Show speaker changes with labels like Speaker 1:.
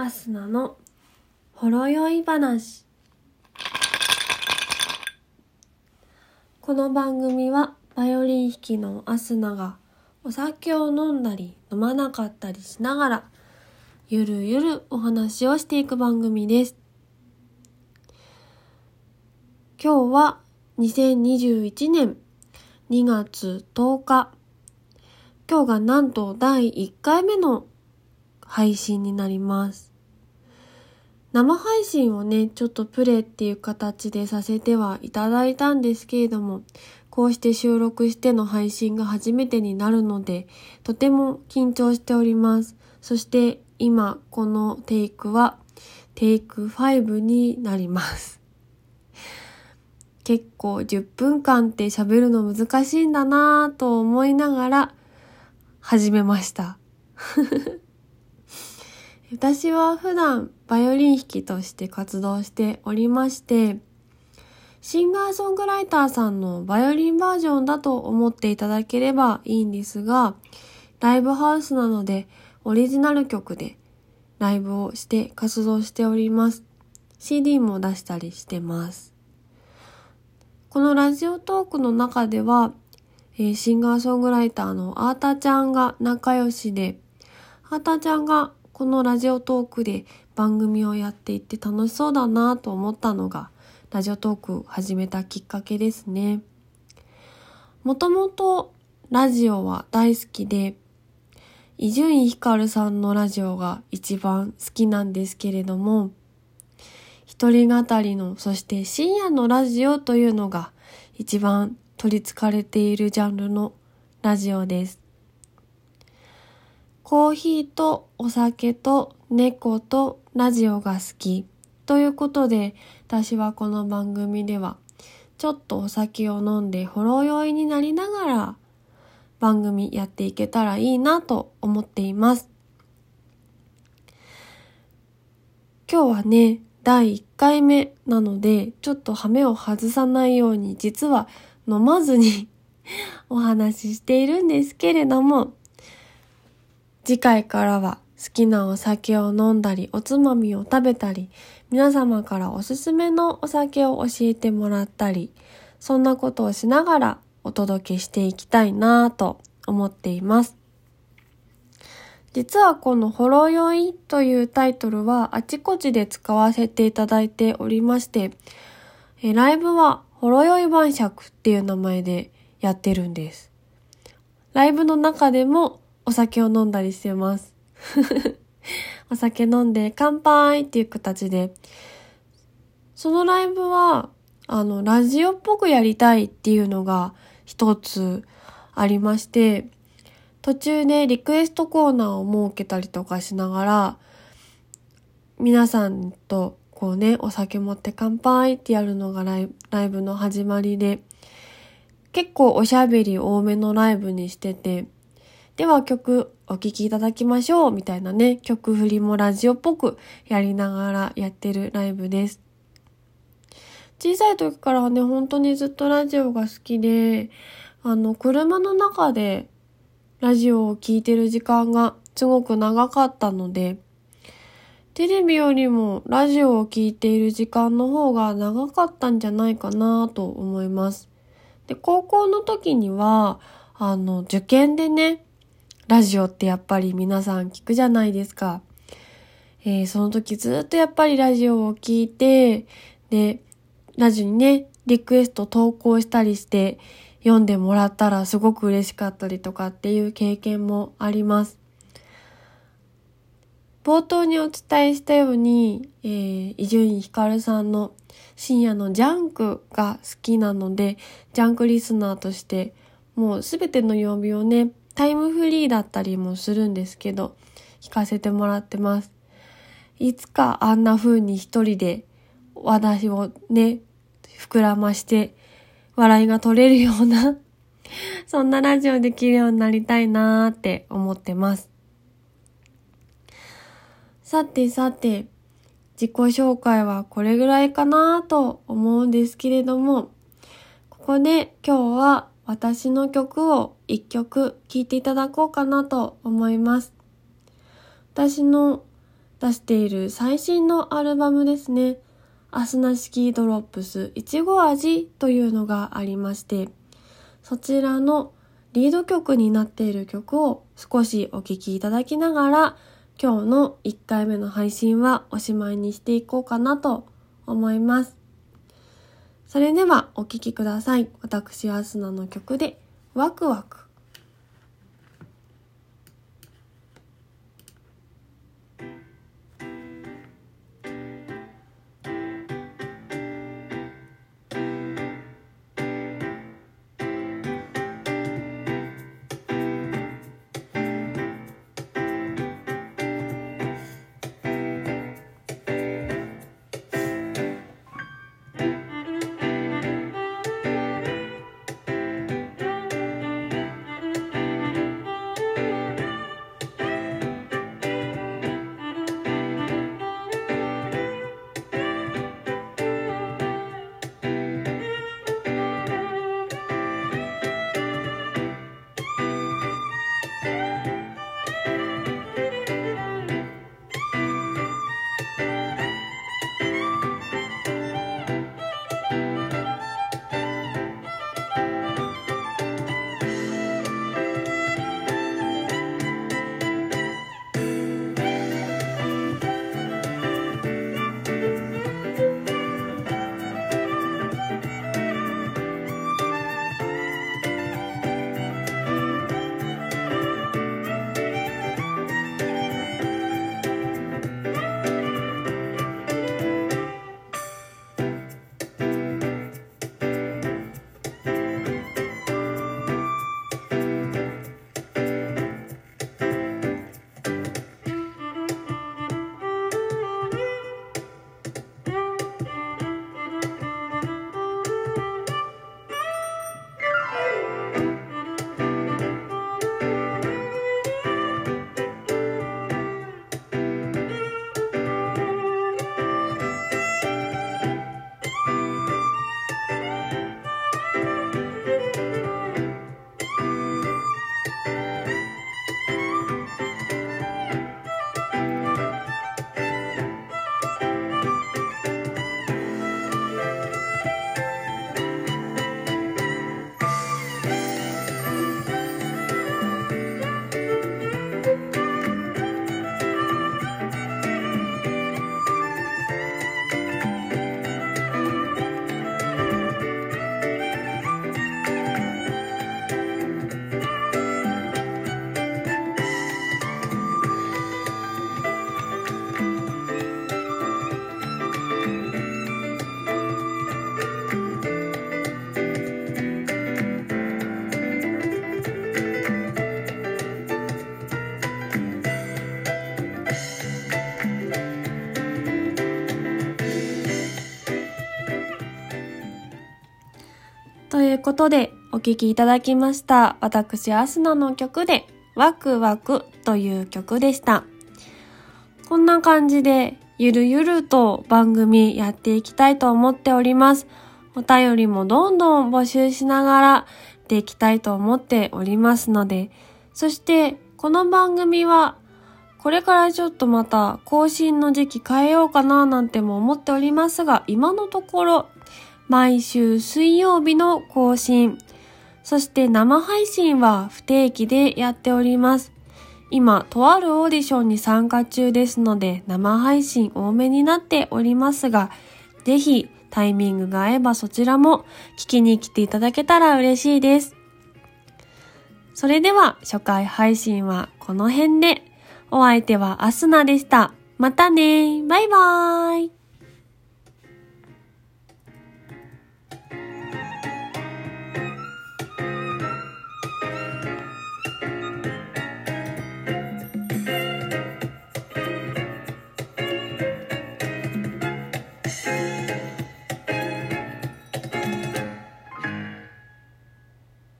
Speaker 1: アスナのほろ酔い話。この番組はバイオリン弾きのアスナがお酒を飲んだり飲まなかったりしながらゆるゆるお話をしていく番組です。今日は2021年2月10日今日がなんと第1回目の配信になります。生配信をね、ちょっとプレイっていう形でさせてはいただいたんですけれども、こうして収録しての配信が初めてになるので、とても緊張しております。そして今このテイクはテイク5になります。結構10分間って喋るの難しいんだなぁと思いながら始めました。私は普段バイオリン弾きとして活動しておりまして、シンガーソングライターさんのバイオリンバージョンだと思っていただければいいんですが、ライブハウスなのでオリジナル曲でライブをして活動しております。CD も出したりしてます。このラジオトークの中では、シンガーソングライターのアータちゃんが仲良しで、アータちゃんがこのラジオトークで番組をやっていって楽しそうだなと思ったのが、ラジオトーク始めたきっかけですね。もともとラジオは大好きで、伊集院光さんのラジオが一番好きなんですけれども、一人語りの、そして深夜のラジオというのが一番取り憑かれているジャンルのラジオです。コーヒーとお酒と猫とラジオが好きということで私はこの番組ではちょっとお酒を飲んでほろ酔いになりながら番組やっていけたらいいなと思っています。今日はね、第1回目なので、ちょっとハメを外さないように実は飲まずに お話ししているんですけれども、次回からは好きなお酒を飲んだり、おつまみを食べたり、皆様からおすすめのお酒を教えてもらったり、そんなことをしながらお届けしていきたいなぁと思っています。実はこのほろ酔いというタイトルはあちこちで使わせていただいておりまして、えライブはほろ酔い晩酌っていう名前でやってるんです。ライブの中でもお酒を飲んだりしてます。お酒飲んで乾杯っていう形で、そのライブは、あの、ラジオっぽくやりたいっていうのが一つありまして、途中でリクエストコーナーを設けたりとかしながら、皆さんとこうね、お酒持って乾杯ってやるのがライライブの始まりで、結構おしゃべり多めのライブにしてて、では曲お聴きいただきましょうみたいなね、曲振りもラジオっぽくやりながらやってるライブです。小さい時からはね、本当にずっとラジオが好きで、あの、車の中でラジオを聴いてる時間がすごく長かったので、テレビよりもラジオを聴いている時間の方が長かったんじゃないかなと思います。で、高校の時には、あの、受験でね、ラジオってやっぱり皆さん聞くじゃないですか。えー、その時ずっとやっぱりラジオを聴いて、で、ラジオにね、リクエスト投稿したりして読んでもらったらすごく嬉しかったりとかっていう経験もあります。冒頭にお伝えしたように、えー、伊集院光さんの深夜のジャンクが好きなので、ジャンクリスナーとして、もうすべての曜日をね、タイムフリーだったりもするんですけど、聞かせてもらってます。いつかあんな風に一人で私をね、膨らまして笑いが取れるような そんなラジオできるようになりたいなーって思ってます。さてさて、自己紹介はこれぐらいかなと思うんですけれども、ここで今日は私の曲を一曲聴いていただこうかなと思います。私の出している最新のアルバムですね。アスナシキードロップスいちご味というのがありまして、そちらのリード曲になっている曲を少しお聴きいただきながら、今日の1回目の配信はおしまいにしていこうかなと思います。それではお聴きください。私、アスナの曲でワクワク。いうことで、お聴きいただきました。私、アスナの曲で、ワクワクという曲でした。こんな感じで、ゆるゆると番組やっていきたいと思っております。お便りもどんどん募集しながらでいきたいと思っておりますので、そしてこの番組はこれからちょっとまた更新の時期変えようかななんても思っておりますが、今のところ毎週水曜日の更新、そして生配信は不定期でやっております。今、とあるオーディションに参加中ですので、生配信多めになっておりますが、ぜひタイミングが合えばそちらも聞きに来ていただけたら嬉しいです。それでは初回配信はこの辺で、お相手はアスナでした。またねバイバーイ